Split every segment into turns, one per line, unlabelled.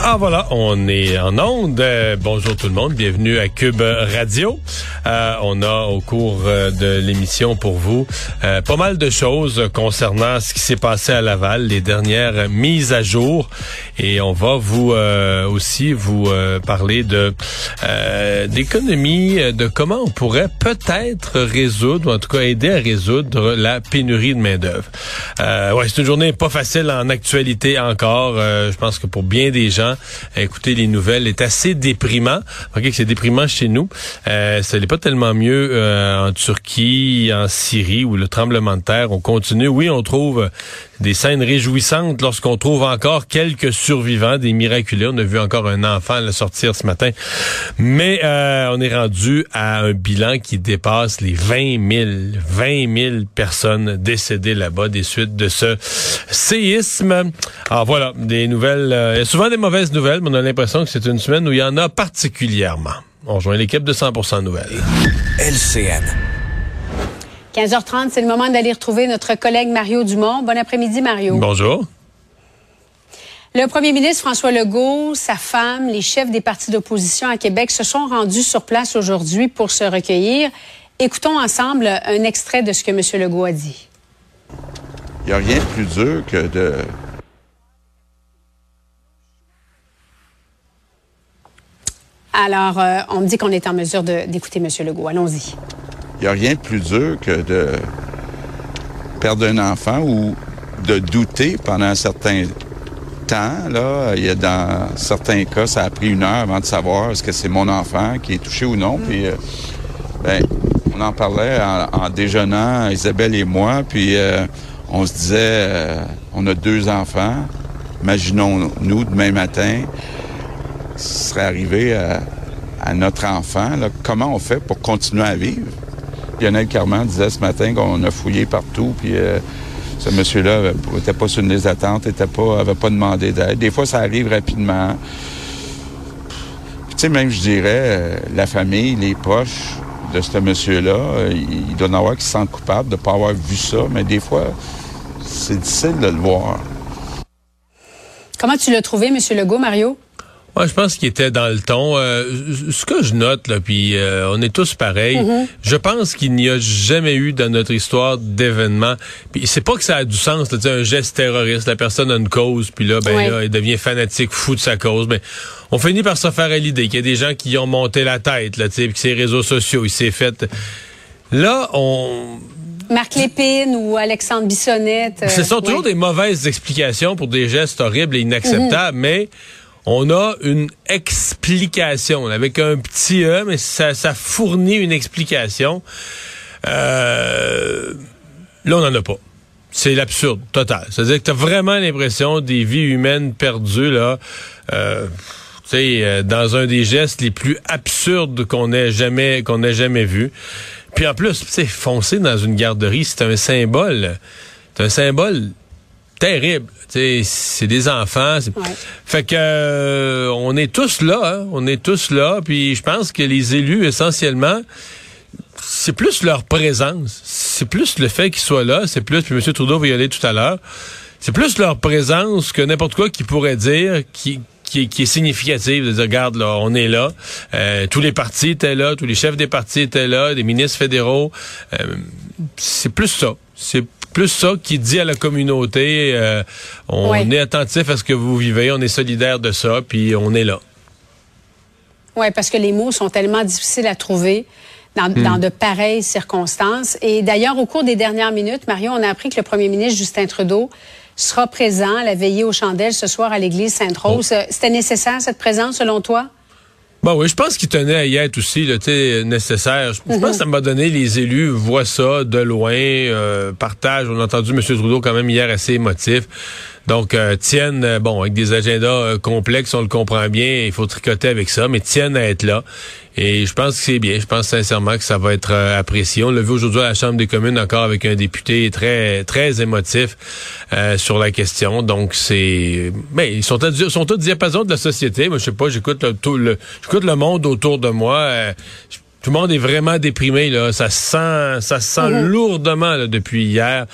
Ah voilà, on est en onde. Euh, bonjour tout le monde, bienvenue à Cube Radio. Euh, on a au cours euh, de l'émission pour vous pas mal de choses concernant ce qui s'est passé à Laval, les dernières mises à jour, et on va vous aussi vous parler de d'économie, de comment on pourrait peut-être résoudre, ou en tout cas aider à résoudre la pénurie de main d'œuvre. ouais, c'est une journée pas facile en actualité encore. je pense que pour bien des gens écouter les nouvelles est assez déprimant. Ok, c'est déprimant chez nous. Euh, ce n'est pas tellement mieux euh, en Turquie, en Syrie, où le tremblement de terre, on continue. Oui, on trouve des scènes réjouissantes lorsqu'on trouve encore quelques survivants, des miraculés. On a vu encore un enfant le sortir ce matin. Mais euh, on est rendu à un bilan qui dépasse les 20 000, 20 000 personnes décédées là-bas des suites de ce séisme. Alors voilà, des nouvelles. Euh, il y a souvent des mauvaises nouvelles, mais on a l'impression que c'est une semaine où il y en a particulièrement. On rejoint l'équipe de 100% Nouvelles.
LCN.
15h30, c'est le moment d'aller retrouver notre collègue Mario Dumont. Bon après-midi, Mario.
Bonjour.
Le premier ministre François Legault, sa femme, les chefs des partis d'opposition à Québec se sont rendus sur place aujourd'hui pour se recueillir. Écoutons ensemble un extrait de ce que M. Legault a dit.
Il n'y a rien de plus dur que de
Alors, euh, on me dit qu'on est en mesure d'écouter M. Legault. Allons-y.
Il n'y a rien de plus dur que de perdre un enfant ou de douter pendant un certain temps. Là, il y a dans certains cas, ça a pris une heure avant de savoir est-ce que c'est mon enfant qui est touché ou non. Puis, euh, ben, on en parlait en, déjeunant, Isabelle et moi, puis euh, on se disait, euh, on a deux enfants. Imaginons-nous demain matin, ce serait arrivé à, à notre enfant. Là, comment on fait pour continuer à vivre? Lionel Carman disait ce matin qu'on a fouillé partout, puis ce monsieur-là n'était pas sur une liste d'attente, n'avait pas, demandé d'aide. Des fois, ça arrive rapidement. Tu sais, même, je dirais, euh, la famille, les proches de ce monsieur-là, euh, il, doit en avoir qui se sentent coupables de ne pas avoir vu ça, mais des fois, c'est difficile de le voir.
Comment tu l'as trouvé, M. Legault, Mario?
Moi, je pense qu'il était dans le ton. Euh, ce que je note, là, puis euh, on est tous pareils. Mm-hmm. Je pense qu'il n'y a jamais eu dans notre histoire d'événement. Puis c'est pas que ça a du sens, là, un geste terroriste. La personne a une cause, puis là, ben là, il devient fanatique, fou de sa cause. Mais on finit par se faire à l'idée qu'il y a des gens qui ont monté la tête, là, tu que ces réseaux sociaux, il s'est fait. Là, on
Marc Lépine ou Alexandre Bissonnette.
Ce sont euh, toujours des mauvaises explications pour des gestes horribles et inacceptables, mm-hmm. mais on a une explication avec un petit E, mais ça, fournit une explication. Euh, là, on n'en a pas. C'est l'absurde total. C'est-à-dire que tu vraiment l'impression des vies humaines perdues là. Euh, euh, dans un des gestes les plus absurdes qu'on ait jamais qu'on ait jamais vu. Puis en plus, tu foncer dans une garderie, c'est un symbole. C'est un symbole terrible. C'est des enfants. Fait que euh, on est tous là, hein. on est tous là. Puis je pense que les élus, essentiellement, c'est plus leur présence. C'est plus le fait qu'ils soient là. C'est plus, puis M. Trudeau va y aller tout à l'heure. C'est plus leur présence que n'importe quoi qui pourrait dire qui, qui, est significative de dire regarde là on est là euh, tous les partis étaient là tous les chefs des partis étaient là des ministres fédéraux euh, c'est plus ça c'est plus ça qui dit à la communauté, euh, on
Ouais.
est attentif à ce que vous vivez, on est solidaire de ça, puis on est là.
Oui, parce que les mots sont tellement difficiles à trouver dans,
Hmm.
dans de pareilles circonstances. Et d'ailleurs, au cours des dernières minutes, Marion, on a appris que le premier ministre Justin Trudeau sera présent à la veillée aux chandelles ce soir à l'église Sainte-Rose. Euh, C'était nécessaire, cette présence, selon toi?
Bon, oui, je pense qu'il tenait à y être aussi, sais, nécessaire. Je, pense que ça m'a donné, les élus voient ça de loin, euh, partagent. On a entendu M. Trudeau quand même hier assez émotif. Donc, euh, tiennent, euh, bon, avec des agendas euh, complexes, on le comprend bien, il faut tricoter avec ça, mais tiennent à être là. Et je pense que c'est bien. Je pense sincèrement que ça va être euh, apprécié. On l'a vu aujourd'hui à la Chambre des communes encore avec un député très très émotif sur la question. Donc c'est, mais ils sont, à, sont diapason de la société. Moi, je sais pas. J'écoute le, tout le, j'écoute le monde autour de moi. Tout le monde est vraiment déprimé là, ça sent, ça sent lourdement là, depuis hier,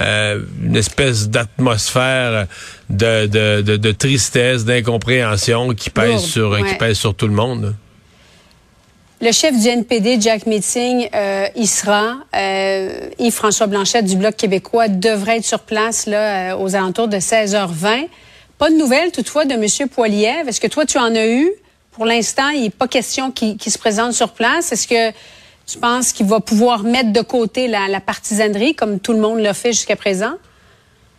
euh, une espèce d'atmosphère de, de, de, de tristesse, d'incompréhension qui pèse
Lourde,
sur, qui pèse sur tout le monde. là.
Le chef du NPD, Jack Meeting, euh, y sera. Euh, Yves-François Blanchette du Bloc québécois devrait être sur place là, euh, aux alentours de 16h20. Pas de nouvelles toutefois de M. Poiliev. Est-ce que toi, tu en as eu? Pour l'instant, il n'est pas question qu'il qu'il se présente sur place. Est-ce que tu penses qu'il va pouvoir mettre de côté la, la partisanerie comme tout le monde l'a fait jusqu'à présent?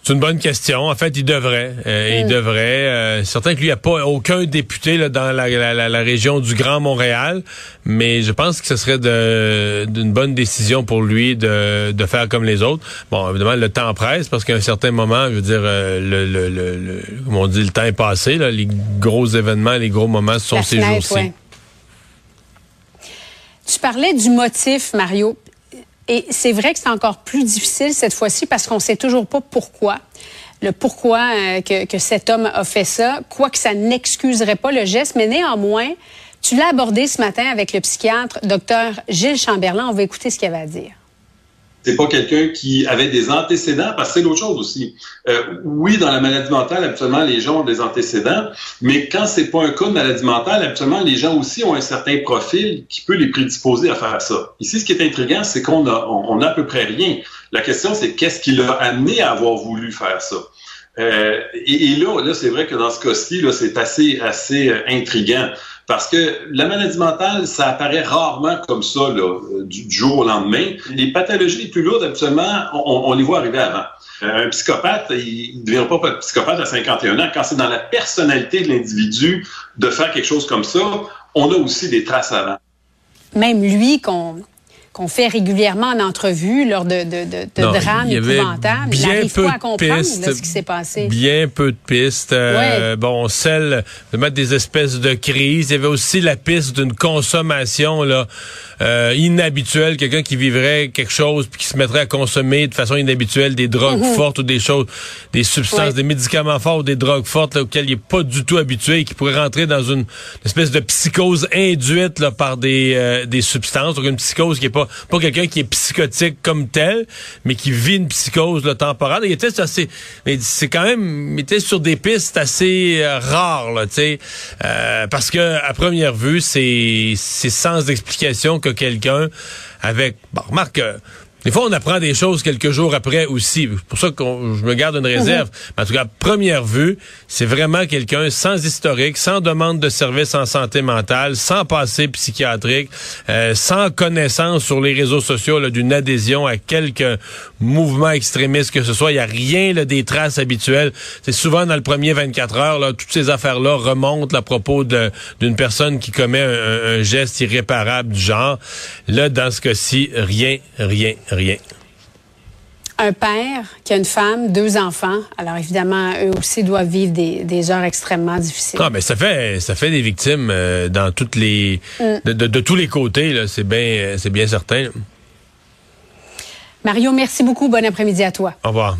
C'est une bonne question. En fait, il devrait. Euh, Il devrait. Euh, certain que lui, il n'y a pas aucun député là, dans la, la- la- région du Grand Montréal, mais je pense que ce serait d'une bonne décision pour lui de, de faire comme les autres. Bon, évidemment, le temps presse parce qu'à un certain moment, je veux dire, euh, le, le, le, le- comme on dit, le temps est passé. Là, les gros événements, les gros moments, sont
La
ces jours-ci.
ouais. Tu parlais du motif, Mario. Et c'est vrai que c'est encore plus difficile cette fois-ci parce qu'on ne sait toujours pas pourquoi. Le pourquoi euh, que, cet homme a fait ça, quoique ça n'excuserait pas le geste, mais néanmoins, tu l'as abordé ce matin avec le psychiatre Dr Gilles Chamberlain. On va écouter ce qu'il avait à dire.
C'est pas quelqu'un qui avait des antécédents, parce que c'est l'autre chose aussi. Euh, oui, dans la maladie mentale, habituellement, les gens ont des antécédents, mais quand c'est pas un cas de maladie mentale, habituellement, les gens aussi ont un certain profil qui peut les prédisposer à faire ça. Ici, ce qui est intriguant, c'est qu'on a, on, a à peu près rien. La question, c'est qu'est-ce qui l'a amené à avoir voulu faire ça? Euh, et, là, là c'est vrai que dans ce cas-ci, c'est assez, assez euh, intriguant. Parce que la maladie mentale, ça apparaît rarement comme ça, là, euh, du, du jour au lendemain. Les pathologies les plus lourdes, habituellement, on, on les voit arriver avant. Euh, un psychopathe, il ne devient pas psychopathe à 51 ans. Quand c'est dans la personnalité de l'individu de faire quelque chose comme ça, on a aussi des traces avant.
Même lui qu'on qu'on fait régulièrement en entrevue lors de, de, de, de
Non,
drames
il y avait
épouvantables.
Bien peu
pas à
de
comprendre
pistes,
là, ce qui s'est passé?
Bien peu de pistes. Euh, Bon, celle de mettre des espèces de crises. Il y avait aussi la piste d'une consommation là euh, inhabituelle, quelqu'un qui vivrait quelque chose puis qui se mettrait à consommer de façon inhabituelle des drogues fortes ou des choses, des substances.
Ouais.
des médicaments forts ou des drogues fortes là, auxquelles il est pas du tout habitué et qui pourrait rentrer dans une espèce de psychose induite là, par des, euh, des substances. Donc une psychose qui est pas pas quelqu'un qui est psychotique comme tel, mais qui vit une psychose là, temporaire. Il était assez, mais c'est quand même, il était sur des pistes assez euh, rares, là, euh, parce que à première vue, c'est c'est sans explication que quelqu'un avec, bon, remarque. Des fois, on apprend des choses quelques jours après aussi. C'est pour ça que je me garde une réserve. Mais en tout cas, à première vue, c'est vraiment quelqu'un sans historique, sans demande de service en santé mentale, sans passé psychiatrique, euh, sans connaissance sur les réseaux sociaux d'une adhésion à quelque mouvement extrémiste que ce soit. Il n'y a rien là, des traces habituelles. C'est souvent dans le premier 24 heures, là, toutes ces affaires-là remontent là, à propos d'une personne qui commet un, un- un geste irréparable du genre. Là, dans ce cas-ci, rien, rien, rien.
Un père qui a une femme, deux enfants. Alors évidemment, eux aussi doivent vivre des, des heures extrêmement difficiles.
Ah, mais ça fait ça fait des victimes euh, dans toutes les de, de- de tous les côtés là, c'est bien c'est bien certain.
Mario, merci beaucoup. Bon après-midi à toi.
Au revoir.